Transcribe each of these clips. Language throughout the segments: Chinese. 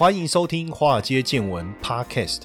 欢迎收听《华尔街见闻》Podcast。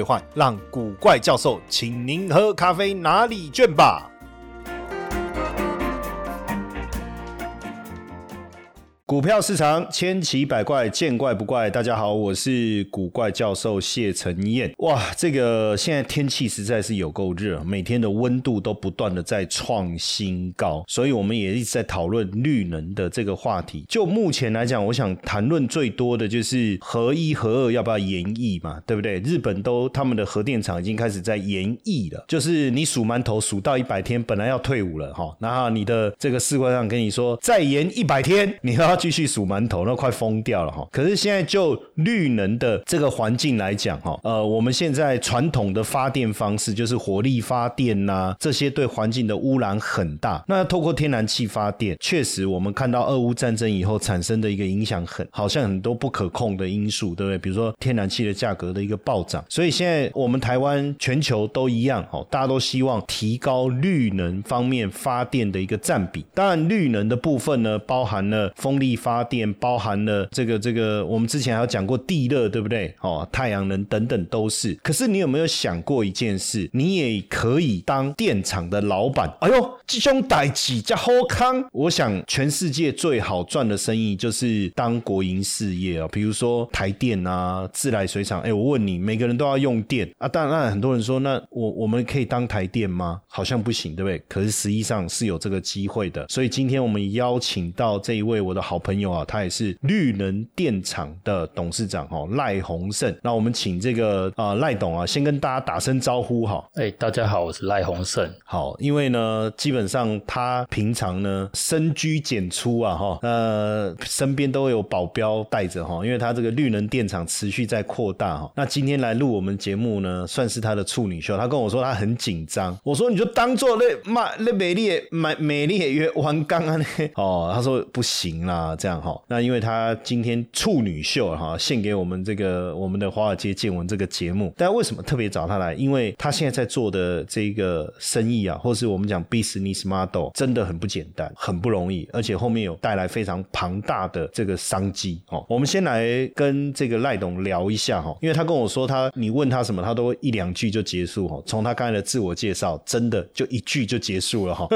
让古怪教授请您喝咖啡拿礼券吧。股票市场千奇百怪，见怪不怪。大家好，我是古怪教授谢承彦。哇，这个现在天气实在是有够热，每天的温度都不断的在创新高，所以我们也一直在讨论绿能的这个话题。就目前来讲，我想谈论最多的就是核一、核二要不要延役嘛，对不对？日本都他们的核电厂已经开始在延役了，就是你数馒头数到一百天，本来要退伍了哈，然后你的这个士官长跟你说再延一百天，你要。继续数馒头，那快疯掉了哈！可是现在就绿能的这个环境来讲哈，呃，我们现在传统的发电方式就是火力发电呐，这些对环境的污染很大。那透过天然气发电，确实我们看到俄乌战争以后产生的一个影响很，好像很多不可控的因素，对不对？比如说天然气的价格的一个暴涨，所以现在我们台湾、全球都一样哦，大家都希望提高绿能方面发电的一个占比。当然，绿能的部分呢，包含了风力。发电包含了这个这个，我们之前还有讲过地热，对不对？哦，太阳能等等都是。可是你有没有想过一件事？你也可以当电厂的老板。哎呦，这种代起叫好康。我想全世界最好赚的生意就是当国营事业啊，比如说台电啊、自来水厂。哎，我问你，每个人都要用电啊？当然，很多人说，那我我们可以当台电吗？好像不行，对不对？可是实际上是有这个机会的。所以今天我们邀请到这一位我的好。朋友啊，他也是绿能电厂的董事长哈，赖宏胜。那我们请这个啊赖董啊，先跟大家打声招呼哈。哎，大家好，我是赖宏胜。好，因为呢，基本上他平常呢深居简出啊哈，呃，身边都有保镖带着哈，因为他这个绿能电厂持续在扩大哈。那今天来录我们节目呢，算是他的处女秀。他跟我说他很紧张，我说你就当做那卖那美丽美美丽约完刚啊哦，他说不行啦。啊这样哈，那因为他今天处女秀哈，献给我们这个我们的华尔街见闻这个节目。但为什么特别找他来？因为他现在在做的这个生意啊，或是我们讲 business model，真的很不简单，很不容易，而且后面有带来非常庞大的这个商机哦。我们先来跟这个赖董聊一下哈，因为他跟我说他，你问他什么，他都一两句就结束哈。从他刚才的自我介绍，真的就一句就结束了哈，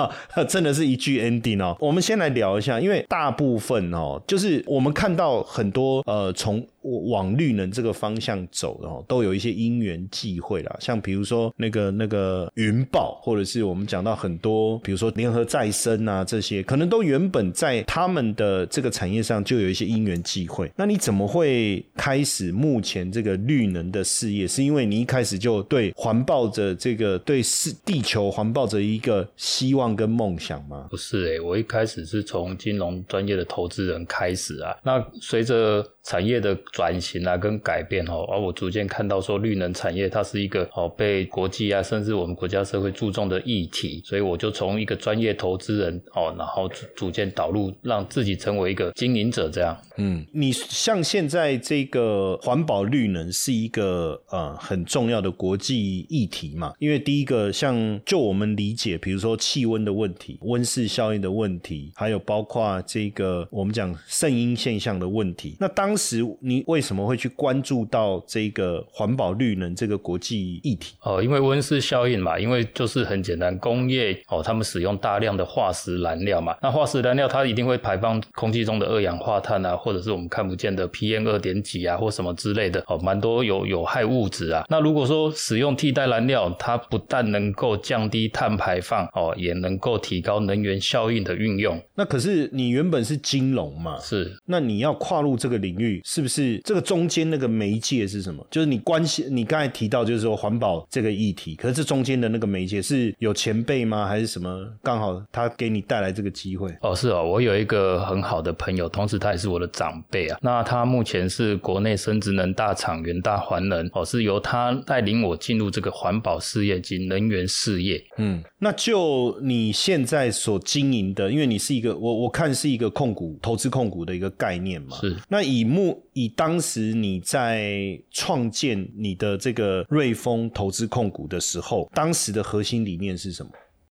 真的是一句 ending 哦。我们先来聊一下，因为大。部分哦，就是我们看到很多呃，从。往绿能这个方向走的哦，都有一些因缘际会啦。像比如说那个那个云豹，或者是我们讲到很多，比如说联合再生啊这些，可能都原本在他们的这个产业上就有一些因缘际会。那你怎么会开始目前这个绿能的事业？是因为你一开始就对环抱着这个对是地球环抱着一个希望跟梦想吗？不是诶，我一开始是从金融专业的投资人开始啊。那随着产业的转型啊，跟改变哦，而我逐渐看到说绿能产业它是一个哦被国际啊，甚至我们国家社会注重的议题，所以我就从一个专业投资人哦，然后逐逐渐导入，让自己成为一个经营者这样。嗯，你像现在这个环保绿能是一个呃很重要的国际议题嘛？因为第一个像就我们理解，比如说气温的问题、温室效应的问题，还有包括这个我们讲圣婴现象的问题，那当当时你为什么会去关注到这个环保绿能这个国际议题？哦，因为温室效应嘛，因为就是很简单，工业哦，他们使用大量的化石燃料嘛，那化石燃料它一定会排放空气中的二氧化碳啊，或者是我们看不见的 PM 二点几啊，或什么之类的哦，蛮多有有害物质啊。那如果说使用替代燃料，它不但能够降低碳排放哦，也能够提高能源效应的运用。那可是你原本是金融嘛？是，那你要跨入这个领。域，是不是这个中间那个媒介是什么？就是你关系，你刚才提到就是说环保这个议题，可是这中间的那个媒介是有前辈吗？还是什么？刚好他给你带来这个机会？哦，是哦，我有一个很好的朋友，同时他也是我的长辈啊。那他目前是国内生殖能大厂元大环能哦，是由他带领我进入这个环保事业及能源事业。嗯，那就你现在所经营的，因为你是一个我我看是一个控股投资控股的一个概念嘛。是。那以目以当时你在创建你的这个瑞丰投资控股的时候，当时的核心理念是什么？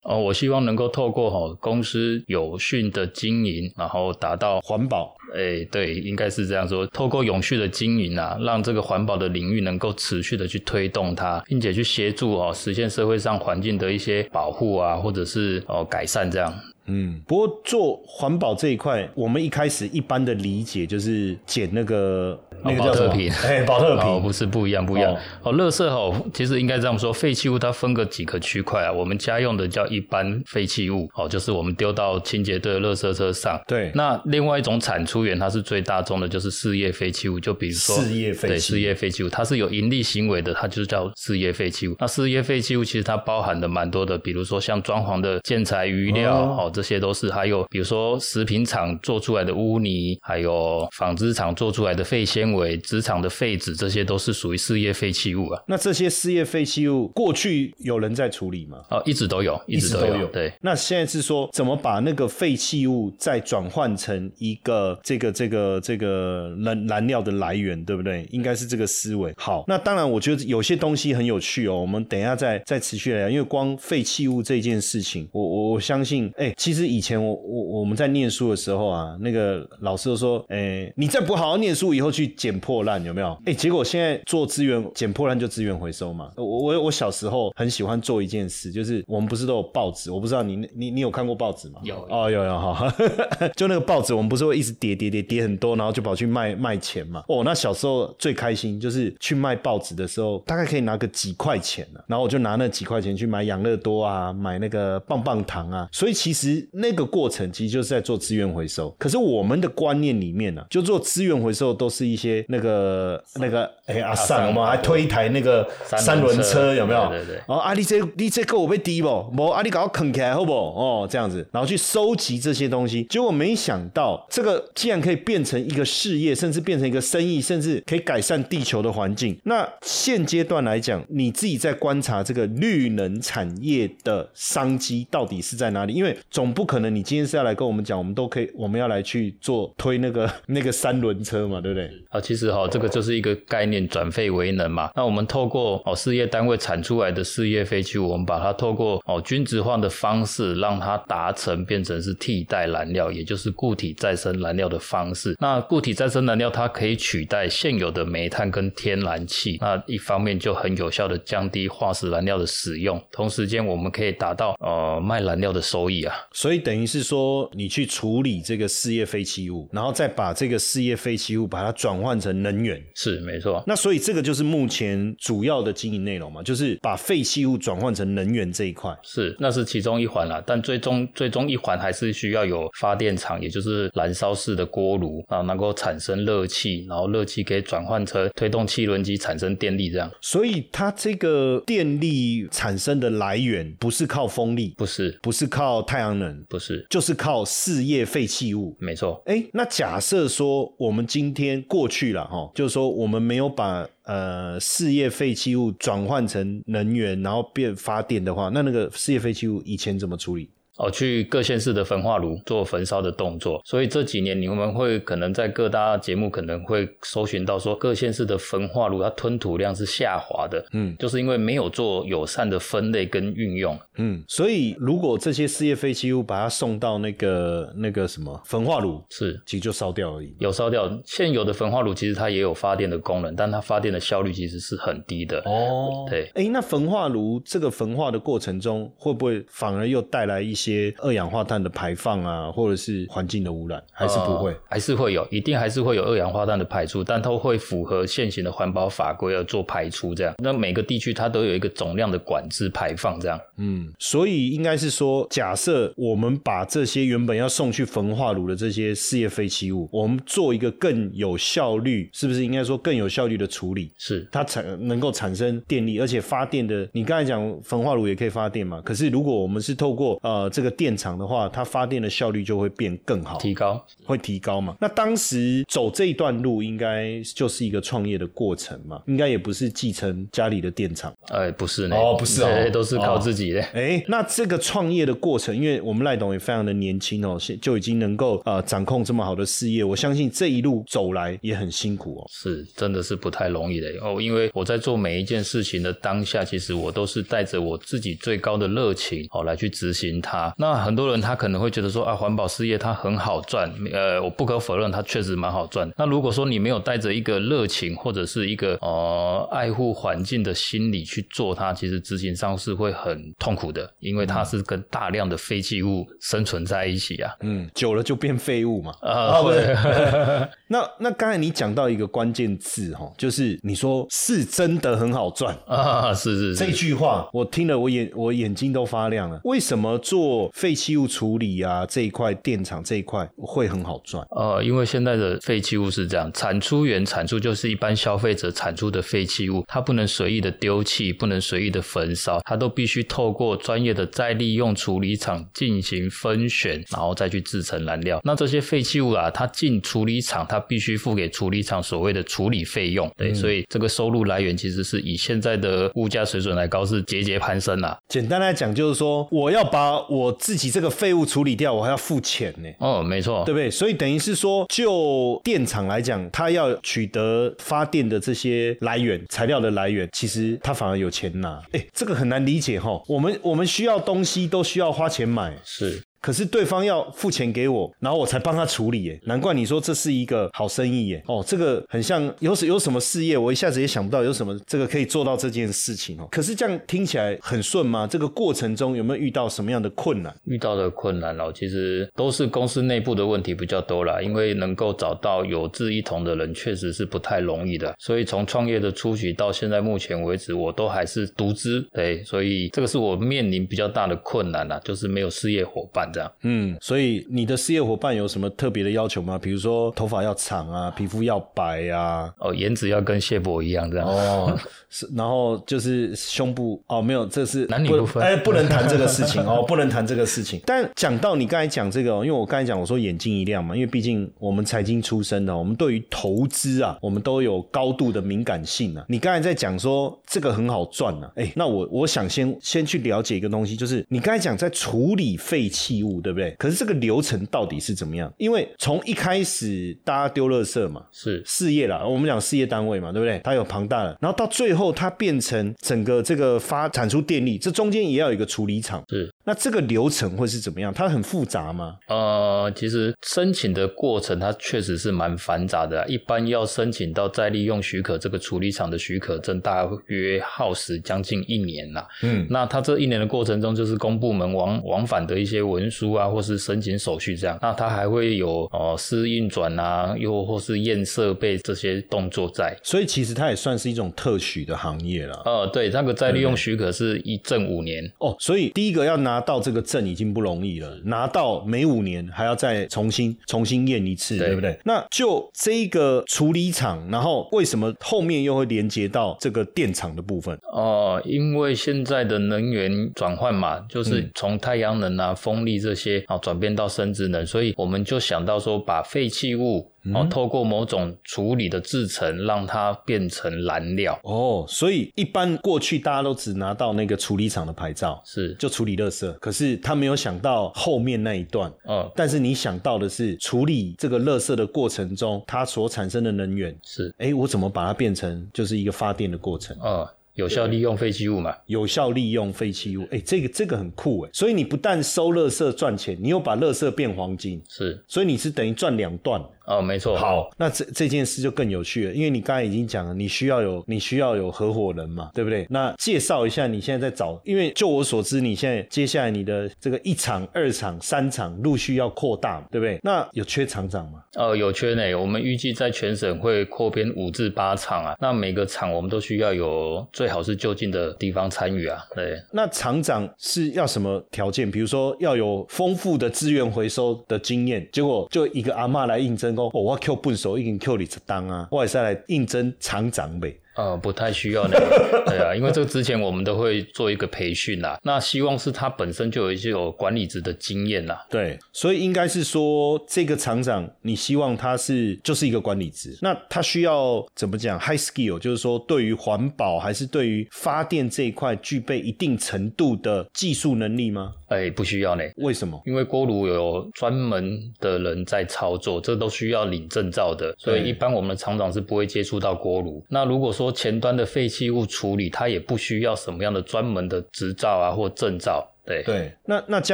哦，我希望能够透过哈公司有序的经营，然后达到环保。哎，对，应该是这样说。透过永续的经营啊，让这个环保的领域能够持续的去推动它，并且去协助哦实现社会上环境的一些保护啊，或者是哦改善这样。嗯，不过做环保这一块，我们一开始一般的理解就是捡那个那个叫特品，哎，保特瓶，不是不一样，不一样。哦，垃圾哦，其实应该这样说，废弃物它分个几个区块啊。我们家用的叫一般废弃物，哦，就是我们丢到清洁队的垃圾车上。对。那另外一种产出源，它是最大宗的，就是事业废弃物，就比如说事业废对事业废弃物，它是有盈利行为的，它就是叫事业废弃物。那事业废弃物其实它包含的蛮多的，比如说像装潢的建材余料，哦。这些都是，还有比如说食品厂做出来的污泥，还有纺织厂做出来的废纤维、纸厂的废纸，这些都是属于事业废弃物啊。那这些事业废弃物过去有人在处理吗？哦，一直都有，一直都有。对。那现在是说怎么把那个废弃物再转换成一个这个这个这个燃燃料的来源，对不对？应该是这个思维。好，那当然，我觉得有些东西很有趣哦。我们等一下再再持续来聊，因为光废弃物这件事情，我我我相信，哎。其实以前我我我们在念书的时候啊，那个老师都说，哎，你再不好好念书，以后去捡破烂有没有？哎，结果现在做资源捡破烂就资源回收嘛。我我我小时候很喜欢做一件事，就是我们不是都有报纸？我不知道你你你有看过报纸吗？有哦有有哈，就那个报纸，我们不是会一直叠叠叠叠很多，然后就跑去卖卖钱嘛。哦，那小时候最开心就是去卖报纸的时候，大概可以拿个几块钱啊，然后我就拿那几块钱去买养乐多啊，买那个棒棒糖啊。所以其实。那个过程其实就是在做资源回收，可是我们的观念里面呢，就做资源回收都是一些那个那个哎阿善，我们还推一台那个三轮车，有没有？对对。哦，阿你这你这够我被低不？不，阿你搞啃起来好不？哦，这样子，然后去收集这些东西，结果没想到这个既然可以变成一个事业，甚至变成一个生意，甚至可以改善地球的环境。那现阶段来讲，你自己在观察这个绿能产业的商机到底是在哪里？因为总不可能，你今天是要来跟我们讲，我们都可以，我们要来去做推那个 那个三轮车嘛，对不对？啊，其实哈，这个就是一个概念，转废为能嘛。那我们透过哦事业单位产出来的事业废弃物，我们把它透过哦均值化的方式，让它达成变成是替代燃料，也就是固体再生燃料的方式。那固体再生燃料它可以取代现有的煤炭跟天然气，那一方面就很有效的降低化石燃料的使用，同时间我们可以达到呃卖燃料的收益啊。所以等于是说，你去处理这个事业废弃物，然后再把这个事业废弃物把它转换成能源，是没错。那所以这个就是目前主要的经营内容嘛，就是把废弃物转换成能源这一块。是，那是其中一环啦。但最终最终一环还是需要有发电厂，也就是燃烧式的锅炉啊，能够产生热气，然后热气可以转换成推动汽轮机产生电力这样。所以它这个电力产生的来源不是靠风力，不是，不是靠太阳能。不是，就是靠事业废弃物，没错。哎，那假设说我们今天过去了哈，就是说我们没有把呃事业废弃物转换成能源，然后变发电的话，那那个事业废弃物以前怎么处理？哦，去各县市的焚化炉做焚烧的动作，所以这几年你们会可能在各大节目可能会搜寻到说，各县市的焚化炉它吞吐量是下滑的，嗯，就是因为没有做友善的分类跟运用，嗯，所以如果这些事业废弃物把它送到那个那个什么焚化炉，是其实就烧掉而已，有烧掉。现有的焚化炉其实它也有发电的功能，但它发电的效率其实是很低的。哦，对，哎，那焚化炉这个焚化的过程中，会不会反而又带来一些？些二氧化碳的排放啊，或者是环境的污染，还是不会？呃还是会有，一定还是会有二氧化碳的排出，但都会符合现行的环保法规而做排出。这样，那每个地区它都有一个总量的管制排放，这样。嗯，所以应该是说，假设我们把这些原本要送去焚化炉的这些事业废弃物，我们做一个更有效率，是不是应该说更有效率的处理？是它产能够产生电力，而且发电的，你刚才讲焚化炉也可以发电嘛？可是如果我们是透过呃这个电厂的话，它发电的效率就会变更好，提高。会提高嘛？那当时走这一段路，应该就是一个创业的过程嘛？应该也不是继承家里的电厂。哎，不是呢，哦不是哦对都是靠自己的。哎，那这个创业的过程，因为我们赖董也非常的年轻哦，现就已经能够呃掌控这么好的事业，我相信这一路走来也很辛苦哦。是，真的是不太容易的哦。因为我在做每一件事情的当下，其实我都是带着我自己最高的热情哦来去执行它。那很多人他可能会觉得说啊，环保事业它很好赚，呃，我不可否认它确实蛮好赚。那如果说你没有带着一个热情或者是一个呃爱护环境的心理去做它，其实执行上是会很痛苦的，因为它是跟大量的废弃物生存在一起啊。嗯，久了就变废物嘛。啊，不对 那那刚才你讲到一个关键字哈，就是你说是真的很好赚。啊，是是是这，句话我听了，我眼我眼睛都发亮了。为什么做废弃物处理啊这一块电厂这一块会很好赚？呃，因为现在的废弃物是这样，产出源产出就是一般消费者产出的废弃物，它不能随意的丢弃，不能随意的焚烧，它都必须透过专业的再利用处理厂进行分选，然后再去制成燃料。那这些废弃物啊，它进处理厂，它必须付给处理厂所谓的处理费用。对，所以这个收入来源其实是以现在的物价水准来高，是节节攀升啦。简单来讲，就是说我要把我自己这个废物处理掉，我还要付钱呢。哦，没错，对不对？所以等于是说，就电厂来讲，它要取得发电的这些来源、材料的来源，其实它反而有钱拿。哎，这个很难理解哈。我们我们需要东西都需要花钱买，是。可是对方要付钱给我，然后我才帮他处理，耶，难怪你说这是一个好生意，耶。哦，这个很像有什有什么事业，我一下子也想不到有什么这个可以做到这件事情哦。可是这样听起来很顺吗？这个过程中有没有遇到什么样的困难？遇到的困难哦，其实都是公司内部的问题比较多啦，因为能够找到有志一同的人，确实是不太容易的。所以从创业的初期到现在目前为止，我都还是独资，对，所以这个是我面临比较大的困难啦，就是没有事业伙伴这样。嗯，所以你的事业伙伴有什么特别的要求吗？比如说头发要长啊，皮肤要白啊，哦，颜值要跟谢博一样这样。哦，是，然后就是胸部哦，没有，这是男女不分哎，不能谈这个事情 哦，不能谈这个事情。但讲到你刚才讲这个、哦，因为我刚才讲我说眼睛一亮嘛，因为毕竟我们财经出身的，我们对于投资啊，我们都有高度的敏感性啊。你刚才在讲说这个很好赚啊，哎，那我我想先先去了解一个东西，就是你刚才讲在处理废弃物，对不对？可是这个流程到底是怎么样？因为从一开始大家丢垃圾嘛，是事业啦，我们讲事业单位嘛，对不对？它有庞大的，然后到最后它变成整个这个发产出电力，这中间也要有一个处理厂。是，那这个流程会是怎么样？它很复杂吗？呃，其实申请的过程它确实是蛮繁杂的啊、一般要申请到再利用许可这个处理厂的许可证，大约耗时将近一年啦。嗯，那它这一年的过程中，就是公部门往往返的一些文书啊，或是申请手续这样。那它还会有哦试运转啊，又或是验设备这些动作在。所以其实它也算是一种特许的行业了。呃，对，那个再利用许可是一证五年。哦，所以第一个要拿到这个证已经不容易了，拿到每五年还要再重新重新验一次，对对不对？那就这个处理厂，然后为什么后面又会连接到这个电厂的部分？哦、因为现在的能源转换嘛，就是从太阳能啊、风力这些啊转变到生质能，所以我们就想到说，把废弃物哦，透过某种处理的制成，让它变成燃料。哦，所以一般过去大家都只拿到那个处理厂的牌照，是，就处理垃圾，可是他没有想到后面那一段。嗯，但是你想到的是处理这个垃圾的过程中，它所产生的能源，是，哎，我怎么把它变成就是一个发电的过程？嗯，有效利用废弃物嘛。有效利用废弃物，哎，这个这个很酷哎。所以你不但收垃圾赚钱，你又把垃圾变黄金，是，所以你是等于赚两段。哦，没错。好，那这这件事就更有趣了，因为你刚才已经讲了，你需要有你需要有合伙人嘛，对不对？那介绍一下你现在在找，因为就我所知，你现在接下来你的这个一场、二场、三场陆续要扩大，对不对？那有缺厂长吗？呃，有缺呢。我们预计在全省会扩编五至八场啊。那每个厂我们都需要有最好是就近的地方参与啊。对，那厂长是要什么条件？比如说要有丰富的资源回收的经验。结果就一个阿妈来应征，讲哦，我扣笨手，已经扣你这当啊，我也是来应征厂长未。呃，不太需要那个，对啊，因为这个之前我们都会做一个培训啦。那希望是他本身就有一些有管理职的经验啦。对，所以应该是说这个厂长，你希望他是就是一个管理职。那他需要怎么讲？High skill，就是说对于环保还是对于发电这一块具备一定程度的技术能力吗？哎，不需要呢。为什么？因为锅炉有专门的人在操作，这都需要领证照的，所以一般我们的厂长是不会接触到锅炉。那如果说说前端的废弃物处理，它也不需要什么样的专门的执照啊或证照。对对，那那这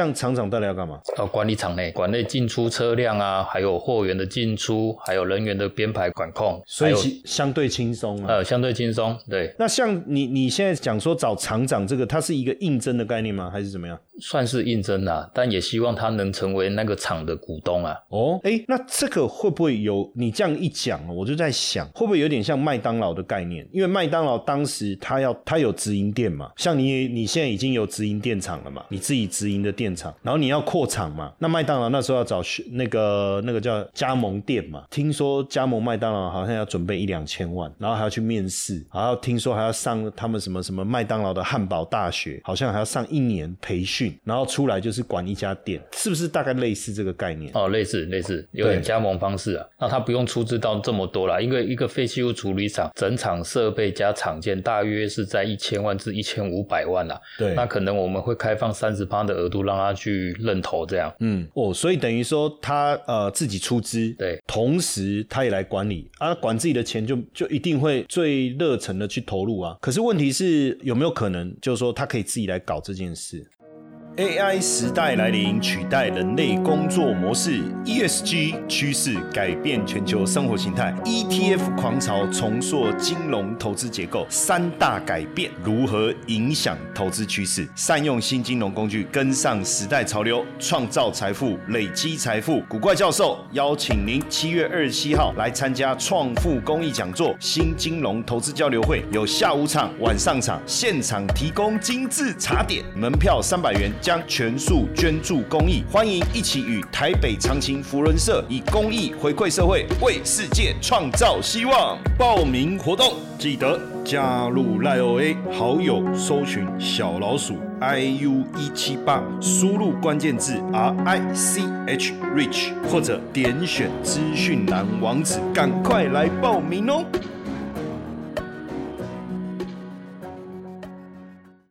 样厂长到底要干嘛？要管理厂内，管内进出车辆啊，还有货源的进出，还有人员的编排管控，所以相对轻松啊。呃，相对轻松。对，那像你你现在讲说找厂长这个，它是一个应征的概念吗？还是怎么样？算是应征啊，但也希望他能成为那个厂的股东啊。哦，哎，那这个会不会有？你这样一讲，我就在想，会不会有点像麦当劳的概念？因为麦当劳当时他要他有直营店嘛，像你你现在已经有直营电厂了嘛，你自己直营。的电厂，然后你要扩厂嘛？那麦当劳那时候要找那个那个叫加盟店嘛？听说加盟麦当劳好像要准备一两千万，然后还要去面试，还要听说还要上他们什么什么麦当劳的汉堡大学，好像还要上一年培训，然后出来就是管一家店，是不是大概类似这个概念？哦，类似类似，有点加盟方式啊。那他不用出资到这么多啦，因为一个废弃物处理厂整厂设备加厂件大约是在一千万至一千五百万啦。对，那可能我们会开放三十趴的额。度让他去认投这样，嗯哦，所以等于说他呃自己出资，对，同时他也来管理啊，管自己的钱就就一定会最热忱的去投入啊。可是问题是有没有可能，就是说他可以自己来搞这件事？AI 时代来临，取代人类工作模式；ESG 趋势改变全球生活形态；ETF 狂潮重塑金融投资结构。三大改变如何影响投资趋势？善用新金融工具，跟上时代潮流，创造财富，累积财富。古怪教授邀请您七月二十七号来参加创富公益讲座——新金融投资交流会，有下午场、晚上场，现场提供精致茶点，门票三百元。将全数捐助公益，欢迎一起与台北长青福人社以公益回馈社会，为世界创造希望。报名活动记得加入赖 OA 好友，搜寻小老鼠 iu 一七八，输入关键字 R I C H Rich，或者点选资讯栏网址，赶快来报名哦。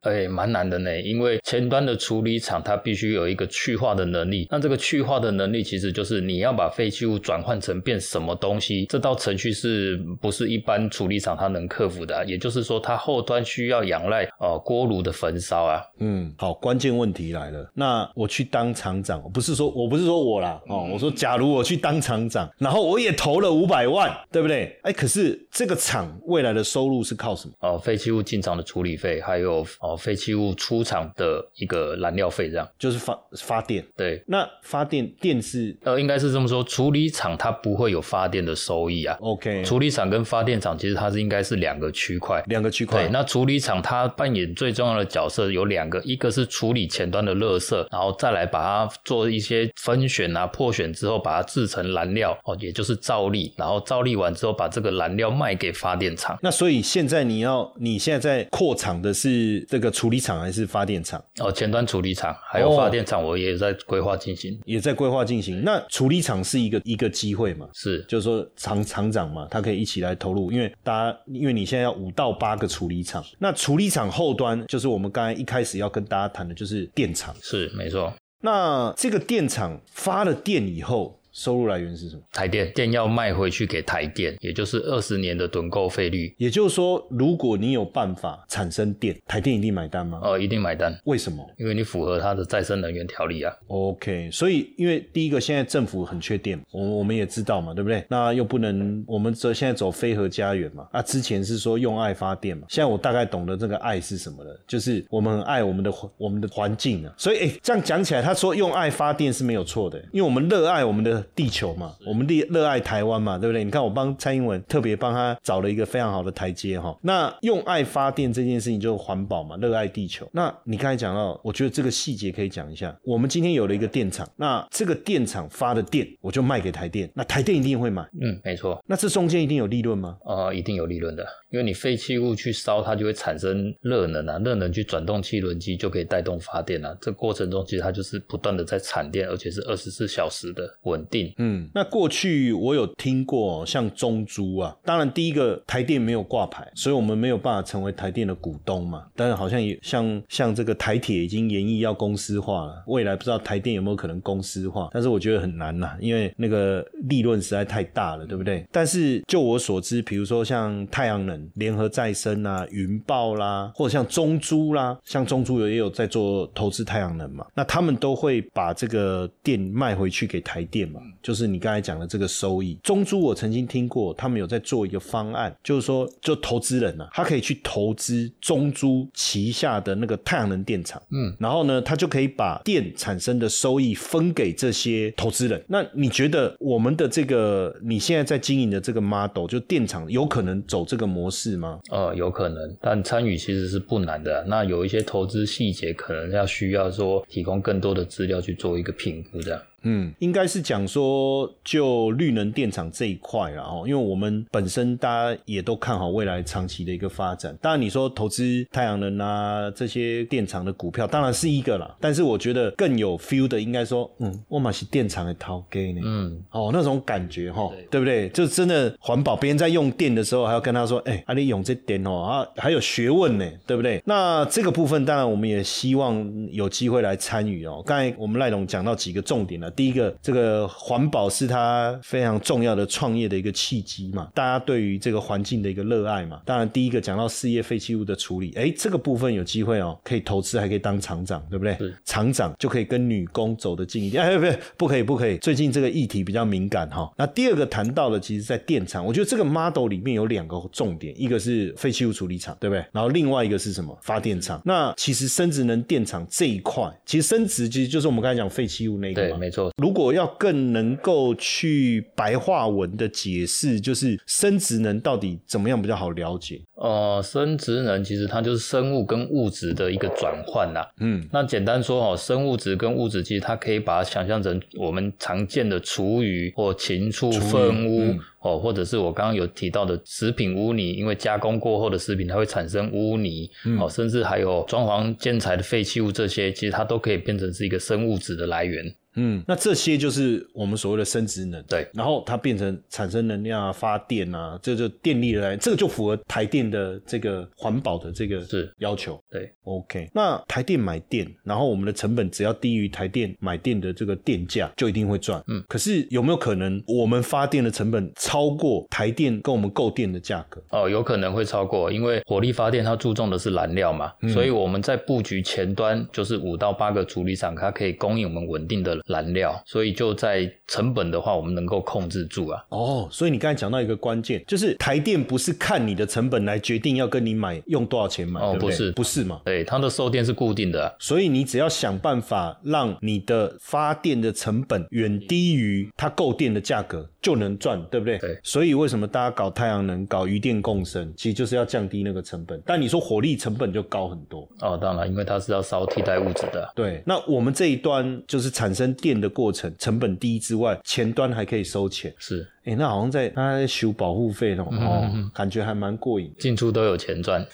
哎，蛮难的呢，因为前端的处理厂它必须有一个去化的能力。那这个去化的能力，其实就是你要把废弃物转换成变什么东西，这道程序是不是一般处理厂它能克服的？也就是说，它后端需要仰赖哦锅炉的焚烧啊。嗯，好，关键问题来了。那我去当厂长，不是说我不是说我啦，哦，我说假如我去当厂长，然后我也投了五百万，对不对？哎，可是这个厂未来的收入是靠什么？哦，废弃物进厂的处理费，还有。哦，废弃物出厂的一个燃料费，这样就是发发电。对，那发电电是呃，应该是这么说，处理厂它不会有发电的收益啊。OK，处理厂跟发电厂其实它是应该是两个区块，两个区块。对，那处理厂它扮演最重要的角色有两个，一个是处理前端的垃圾，然后再来把它做一些分选啊、破选之后，把它制成燃料哦，也就是造粒，然后造粒完之后，把这个燃料卖给发电厂。那所以现在你要你现在在扩厂的是这个处理厂还是发电厂？哦，前端处理厂还有发电厂，我也在规划进行，也在规划进行。那处理厂是一个一个机会嘛？是，就是说厂厂长嘛，他可以一起来投入，因为大家因为你现在要五到八个处理厂，那处理厂后端就是我们刚才一开始要跟大家谈的，就是电厂。是，没错。那这个电厂发了电以后。收入来源是什么？台电电要卖回去给台电，也就是二十年的趸购费率，也就是说，如果你有办法产生电，台电一定买单吗？呃，一定买单，为什么因为你符合它的再生能源条例啊。？OK，所以因为第一个，现在政府很缺电，我我们也知道嘛，对不对？那又不能，我们这现在走非核家园嘛，啊，之前是说用爱发电嘛，现在我大概懂得这个爱是什么了，就是我们很爱我们的环我们的环境啊，所以哎，这样讲起来，他说用爱发电是没有错的，因为我们热爱我们的地球嘛，我们热热爱台湾嘛，对不对？你看我帮蔡英文特别帮他找了一个非常好的台阶哈，那用爱发电这件事情就是环保嘛，热爱地球。那你刚才讲到，我觉得这个细节可以讲一下。我们今天有了一个电厂，那这个电厂发的电，我就卖给台电，那台电一定会买。嗯，没错，那这中间一定有利润吗？呃，一定有利润的，因为你废弃物去烧，它就会产生热能啊，热能去转动汽轮机就可以带动发电啊。这过程中其实它就是不断的在产电，而且是二十四小时的稳定。嗯，那过去我有听过像中珠啊，当然第一个台电没有挂牌，所以我们没有办法成为台电的股东嘛。但是好像也像像这个台铁已经研议要公司化了，未来不知道台电有没有可能公司化，但是我觉得很难呐、因为那个利润实在太大了，对不对？但是就我所知，比如说像太阳能、联合再生啊、云豹啦，或者像中珠啦，像中珠也有在做投资太阳能嘛，那他们都会把这个电卖回去给台电嘛，就是你刚才讲的这个收益。中珠我曾经听过，他们有在做一个方案，就是说，就投资人啊，他可以去投资中珠旗下的那个太阳能电厂，嗯，然后呢，他就可以把电产生的收益分给这些投资人。那你觉得我们的这个你现在在经营的这个 model，就电厂有可能走这个模式吗？呃，有可能，但参与其实是不难的啊、那有一些投资细节，可能要需要说提供更多的资料去做一个评估，这样。嗯，应该是讲说就绿能电厂这一块啦哦，因为我们本身大家也都看好未来长期的一个发展。当然，你说投资太阳能啊这些电厂的股票，当然是一个啦。但是我觉得更有 feel 的，应该说，嗯，我买是电厂的淘给呢，嗯，哦，那种感觉哈，对不对？就真的环保，别人在用电的时候，还要跟他说，哎、啊，你用这电哦，啊，还有学问呢，对不对？那这个部分，当然我们也希望有机会来参与哦。刚才我们赖总讲到几个重点了，第一个，这个环保是他非常重要的创业的一个契机嘛，大家对于这个环境的一个热爱嘛。当然，第一个讲到事业废弃物的处理，哎，这个部分有机会哦，可以投资，还可以当厂长，对不对？厂长就可以跟女工走得近一点。哎，不不，不可以，不可以。最近这个议题比较敏感哈。那第二个谈到的，其实在电厂，我觉得这个 model 里面有两个重点，一个是废弃物处理厂，对不对？然后另外一个是什么？发电厂。那其实生质能电厂这一块，其实生质其实就是我们刚才讲废弃物那个对，嘛。没错。如果要更能够去白话文的解释，就是生质能到底怎么样比较好了解？呃，生质能其实它就是生物跟物质的一个转换啦。嗯那简单说哦，生物质跟物质，其实它可以把它想象成我们常见的厨余或禽畜粪污、嗯哦，或者是我刚刚有提到的食品污泥，因为加工过后的食品它会产生污泥、嗯哦，甚至还有装潢建材的废弃物这些，其实它都可以变成是一个生物质的来源。嗯，那这些就是我们所谓的生质能。对，然后它变成产生能量啊、发电啊，这就电力的来，这个就符合台电的这个环保的这个是要求。对，OK，那台电买电，然后我们的成本只要低于台电买电的这个电价，就一定会赚。嗯，可是有没有可能我们发电的成本超过台电跟我们购电的价格？哦，有可能会超过，因为火力发电它注重的是燃料嘛，嗯所以我们在布局前端就是五到八个处理厂，它可以供应我们稳定的燃料，所以就在成本的话，我们能够控制住啊。哦，所以你刚才讲到一个关键，就是台电不是看你的成本来决定要跟你买用多少钱买，对不对哦不是不是嘛？对，它的售电是固定的啊、所以你只要想办法让你的发电的成本远低于它购电的价格，就能赚，对不对？对所以为什么大家搞太阳能、搞余电共生，其实就是要降低那个成本。但你说火力成本就高很多。哦，当然，因为它是要烧替代物质的啊。对，那我们这一端就是产生电的过程，成本低之外，前端还可以收钱。是，哎，哎，那好像在他在修保护费哦，哦，感觉还蛮过瘾，进出都有钱赚。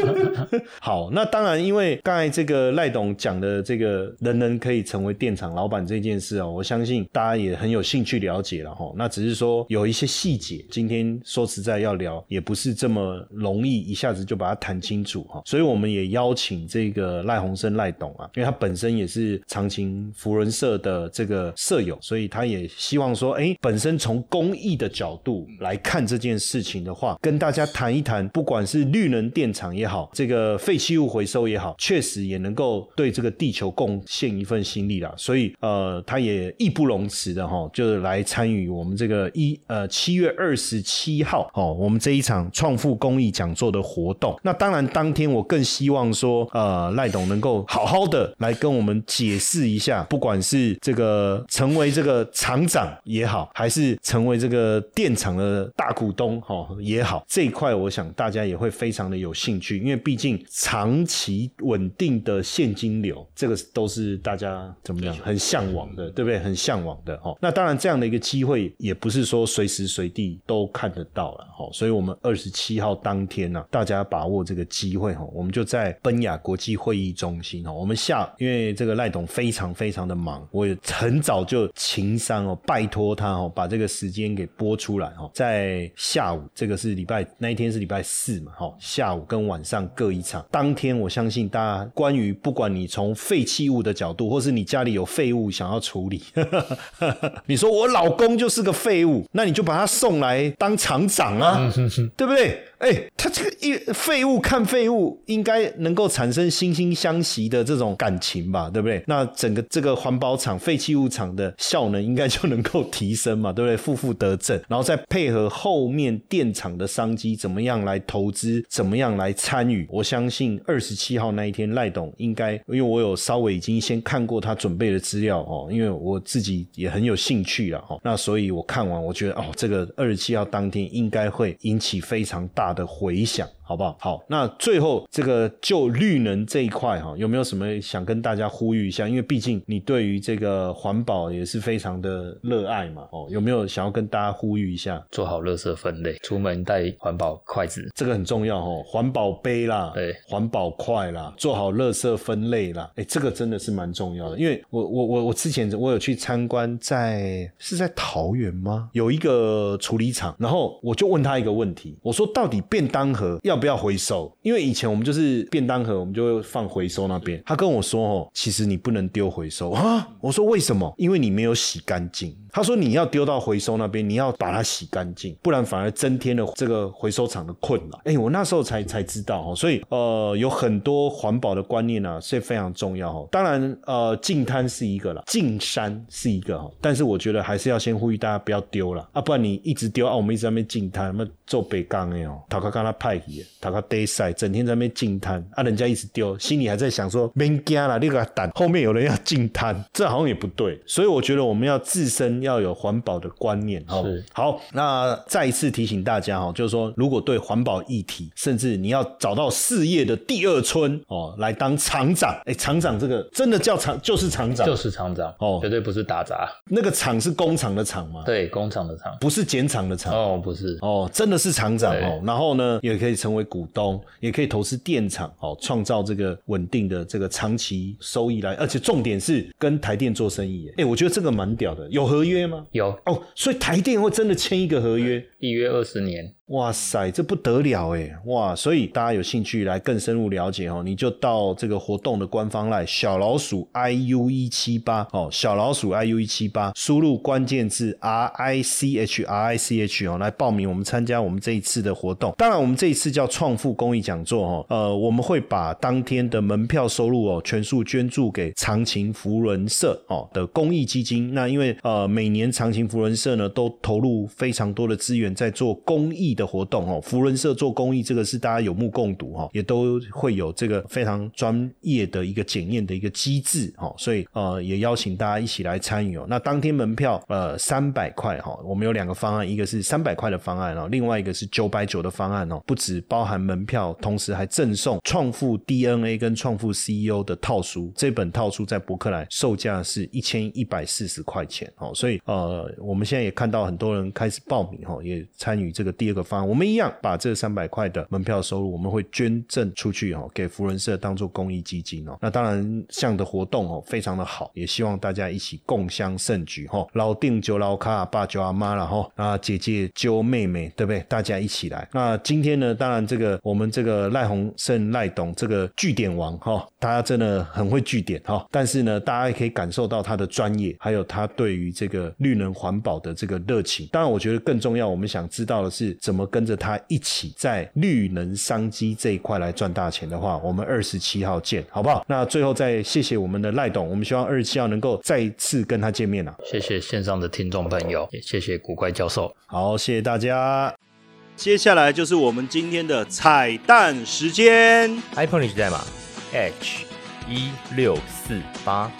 好，那当然，因为刚才这个赖董讲的这个人人可以成为电厂老板这件事哦，我相信大家也很有兴趣了解了哈。那只是说有一些细节，今天说实在要聊，也不是这么容易一下子就把它谈清楚哈。所以我们也邀请这个赖鸿生赖董啊，因为他本身也是长情福人社的这个舍友，所以他也希望说，哎，本身从公公益的角度来看这件事情的话，跟大家谈一谈，不管是绿能电厂也好，这个废弃物回收也好，确实也能够对这个地球贡献一份心力啦。所以呃，他也义不容辞的哈，就是来参与我们这个一呃七月二十七号哦，我们这一场创富公益讲座的活动。那当然，当天我更希望说，呃，赖董能够好好的来跟我们解释一下，不管是这个成为这个厂长也好，还是成因为这个电厂的大股东哈也好，这一块我想大家也会非常的有兴趣，因为毕竟长期稳定的现金流，这个都是大家怎么样很向往的，对不对？很向往的哈。那当然，这样的一个机会也不是说随时随地都看得到了哈。所以，我们二十七号当天呢，大家把握这个机会哈，我们就在奔雅国际会议中心哈。我们下，因为这个赖董非常非常的忙，我也很早就情商哦，拜托他哦，把这个时间给播出来哈，在下午，这个是礼拜那一天是礼拜四嘛哈，下午跟晚上各一场。当天我相信大家关于不管你从废弃物的角度，或是你家里有废物想要处理，你说我老公就是个废物，那你就把他送来当厂长啊，对不对？哎，他这个一废物看废物，应该能够产生惺惺相惜的这种感情吧，对不对？那整个这个环保厂、废弃物厂的效能应该就能够提升嘛，对不对？负负得正，然后再配合后面电厂的商机，怎么样来投资，怎么样来参与？我相信二十七号那一天，赖董应该，因为我有稍微已经先看过他准备的资料哦，因为我自己也很有兴趣了哦，那所以我看完，我觉得哦，这个二十七号当天应该会引起非常大。的回响。好不好？好，那最后这个就绿能这一块哈，有没有什么想跟大家呼吁一下？因为毕竟你对于这个环保也是非常的热爱嘛，哦，有没有想要跟大家呼吁一下？做好垃圾分类，出门带环保筷子，这个很重要哦。环保杯啦，对，环保筷啦，做好垃圾分类啦，哎，这个真的是蛮重要的。因为我我我我之前我有去参观，在是在桃园吗？有一个处理厂，然后我就问他一个问题，我说到底便当盒要不要回收？因为以前我们就是便当盒，我们就会放回收那边。他跟我说：“哦，其实你不能丢回收啊。”我说：“为什么？因为你没有洗干净。”他说：“你要丢到回收那边，你要把它洗干净，不然反而增添了这个回收厂的困扰。”哎，我那时候才才知道哦，所以呃，有很多环保的观念呢是非常重要哦。当然，呃，净滩是一个了，净山是一个哈，但是我觉得还是要先呼吁大家不要丢了啊，不然你一直丢啊，我们一直在那边净滩，那做北港的哦，他刚刚他派去，他刚 day 晒，整天在那边净滩啊，人家一直丢，心里还在想说别惊了，那个胆后面有人要净滩，这好像也不对，所以我觉得我们要自身。要有环保的观念，好，好，那再一次提醒大家哈，就是说，如果对环保议题，甚至你要找到事业的第二春哦，来当厂长，哎，厂长这个真的叫厂，就是厂长，就是厂长哦，绝对不是打杂。那个厂是工厂的厂吗？对，工厂的厂，不是剪厂的厂哦，不是哦，真的是厂长哦。然后呢，也可以成为股东，也可以投资电厂哦，创造这个稳定的这个长期收益来，而且重点是跟台电做生意，哎，我觉得这个蛮屌的，有合约。约吗？有哦，所以台电会真的签一个合约，一约二十年。哇塞，这不得了哎！哇，所以大家有兴趣来更深入了解哦，你就到这个活动的官方来小老鼠 i u 一七八哦，小老鼠 i u 一七八，输入关键字 r i c h r i c h 哦，来报名我们参加我们这一次的活动。当然，我们这一次叫创富公益讲座哦，呃，我们会把当天的门票收入哦，全数捐助给长情福伦社哦的公益基金。那因为呃，每年长情福伦社呢都投入非常多的资源在做公益。的活动哦。福伦社做公益，这个是大家有目共睹哈，也都会有这个非常专业的一个检验的一个机制哈，所以呃也邀请大家一起来参与哦。那当天门票呃三百块哈，我们有两个方案，一个是三百块的方案哦，另外一个是九百九的方案哦，不止包含门票，同时还赠送创富 DNA 跟创富 CEO 的套书，这本套书在博客来售价是一千一百四十块钱哦，所以呃我们现在也看到很多人开始报名哈，也参与这个第二个方案，我们一样把这三百块的门票收入，我们会捐赠出去哈，给福人社当做公益基金哦。那当然，这样的活动哦非常的好，也希望大家一起共襄盛举哈。老定就老卡，爸就阿妈了哈，啊姐姐揪妹妹，对不对？大家一起来。那今天呢，当然这个我们这个赖鸿胜赖董这个据点王哈，他真的很会据点哈。但是呢，大家也可以感受到他的专业，还有他对于这个绿能环保的这个热情。当然，我觉得更重要，我们们想知道的是怎么跟着他一起在绿能商机这一块来赚大钱的话，我们二十七号见，好不好？那最后再谢谢我们的赖董，我们希望二十七号能够再次跟他见面啊。谢谢线上的听众朋友，也谢谢古怪教授。好，谢谢大家。接下来就是我们今天的彩蛋时间，iPhone 历史代码 H 一六四八。